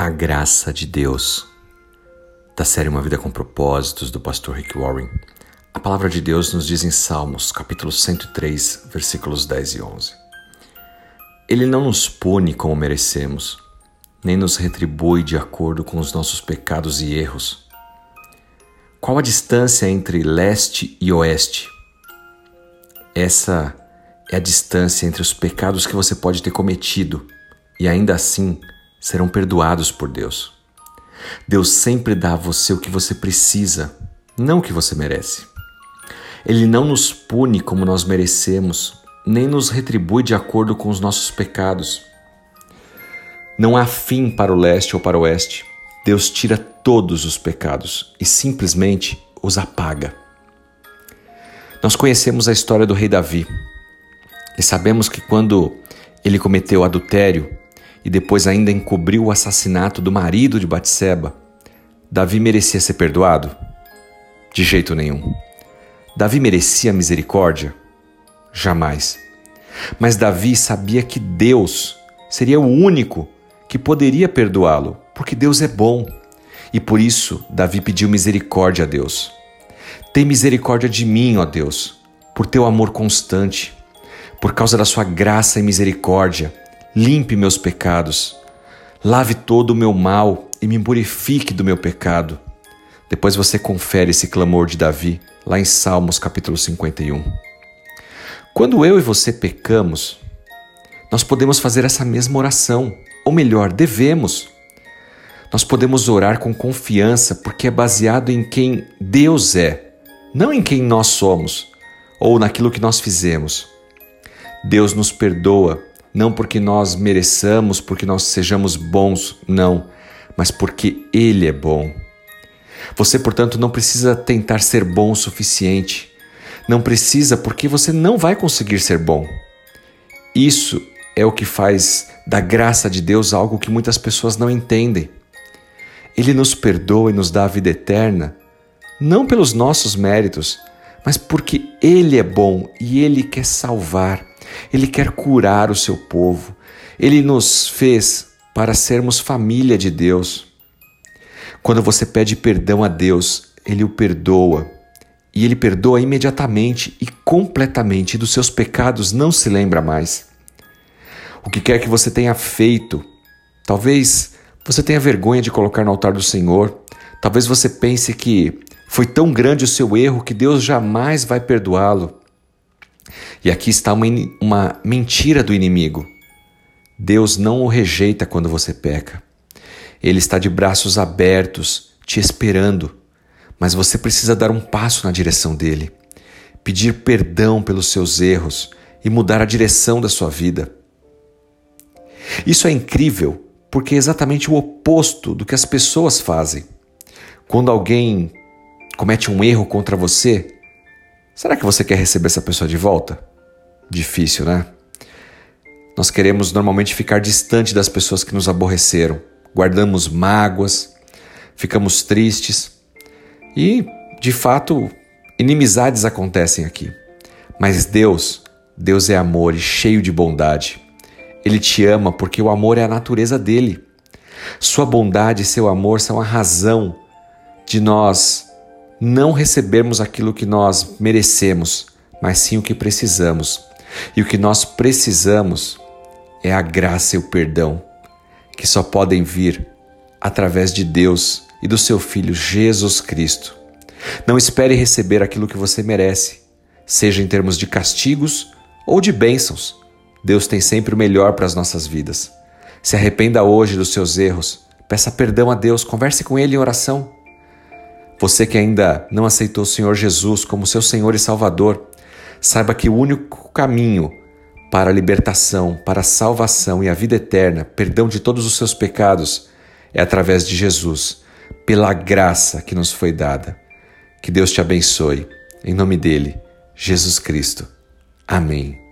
A graça de Deus. Da série Uma Vida com Propósitos, do pastor Rick Warren. A palavra de Deus nos diz em Salmos, capítulo 103, versículos 10 e 11. Ele não nos pune como merecemos, nem nos retribui de acordo com os nossos pecados e erros. Qual a distância entre leste e oeste? Essa é a distância entre os pecados que você pode ter cometido e ainda assim serão perdoados por Deus. Deus sempre dá a você o que você precisa, não o que você merece. Ele não nos pune como nós merecemos, nem nos retribui de acordo com os nossos pecados. Não há fim para o leste ou para o oeste. Deus tira todos os pecados e simplesmente os apaga. Nós conhecemos a história do rei Davi e sabemos que quando ele cometeu adultério, e depois ainda encobriu o assassinato do marido de Batseba, Davi merecia ser perdoado? De jeito nenhum. Davi merecia misericórdia? Jamais. Mas Davi sabia que Deus seria o único que poderia perdoá-lo, porque Deus é bom. E por isso Davi pediu misericórdia a Deus. Tem misericórdia de mim, ó Deus, por teu amor constante, por causa da sua graça e misericórdia limpe meus pecados, lave todo o meu mal e me purifique do meu pecado. Depois você confere esse clamor de Davi lá em Salmos capítulo 51. Quando eu e você pecamos, nós podemos fazer essa mesma oração, ou melhor, devemos. Nós podemos orar com confiança porque é baseado em quem Deus é, não em quem nós somos ou naquilo que nós fizemos. Deus nos perdoa não porque nós mereçamos, porque nós sejamos bons, não, mas porque Ele é bom. Você, portanto, não precisa tentar ser bom o suficiente. Não precisa, porque você não vai conseguir ser bom. Isso é o que faz da graça de Deus algo que muitas pessoas não entendem. Ele nos perdoa e nos dá a vida eterna, não pelos nossos méritos, mas porque Ele é bom e Ele quer salvar. Ele quer curar o seu povo. Ele nos fez para sermos família de Deus. Quando você pede perdão a Deus, Ele o perdoa. E Ele perdoa imediatamente e completamente dos seus pecados, não se lembra mais. O que quer que você tenha feito, talvez você tenha vergonha de colocar no altar do Senhor, talvez você pense que foi tão grande o seu erro que Deus jamais vai perdoá-lo. E aqui está uma, uma mentira do inimigo. Deus não o rejeita quando você peca. Ele está de braços abertos, te esperando, mas você precisa dar um passo na direção dele, pedir perdão pelos seus erros e mudar a direção da sua vida. Isso é incrível porque é exatamente o oposto do que as pessoas fazem. Quando alguém comete um erro contra você, Será que você quer receber essa pessoa de volta? Difícil, né? Nós queremos normalmente ficar distante das pessoas que nos aborreceram, guardamos mágoas, ficamos tristes e, de fato, inimizades acontecem aqui. Mas Deus, Deus é amor e cheio de bondade. Ele te ama porque o amor é a natureza dele. Sua bondade e seu amor são a razão de nós não recebermos aquilo que nós merecemos, mas sim o que precisamos. E o que nós precisamos é a graça e o perdão, que só podem vir através de Deus e do seu Filho Jesus Cristo. Não espere receber aquilo que você merece, seja em termos de castigos ou de bênçãos. Deus tem sempre o melhor para as nossas vidas. Se arrependa hoje dos seus erros, peça perdão a Deus, converse com Ele em oração. Você que ainda não aceitou o Senhor Jesus como seu Senhor e Salvador, saiba que o único caminho para a libertação, para a salvação e a vida eterna, perdão de todos os seus pecados, é através de Jesus, pela graça que nos foi dada. Que Deus te abençoe. Em nome dele, Jesus Cristo. Amém.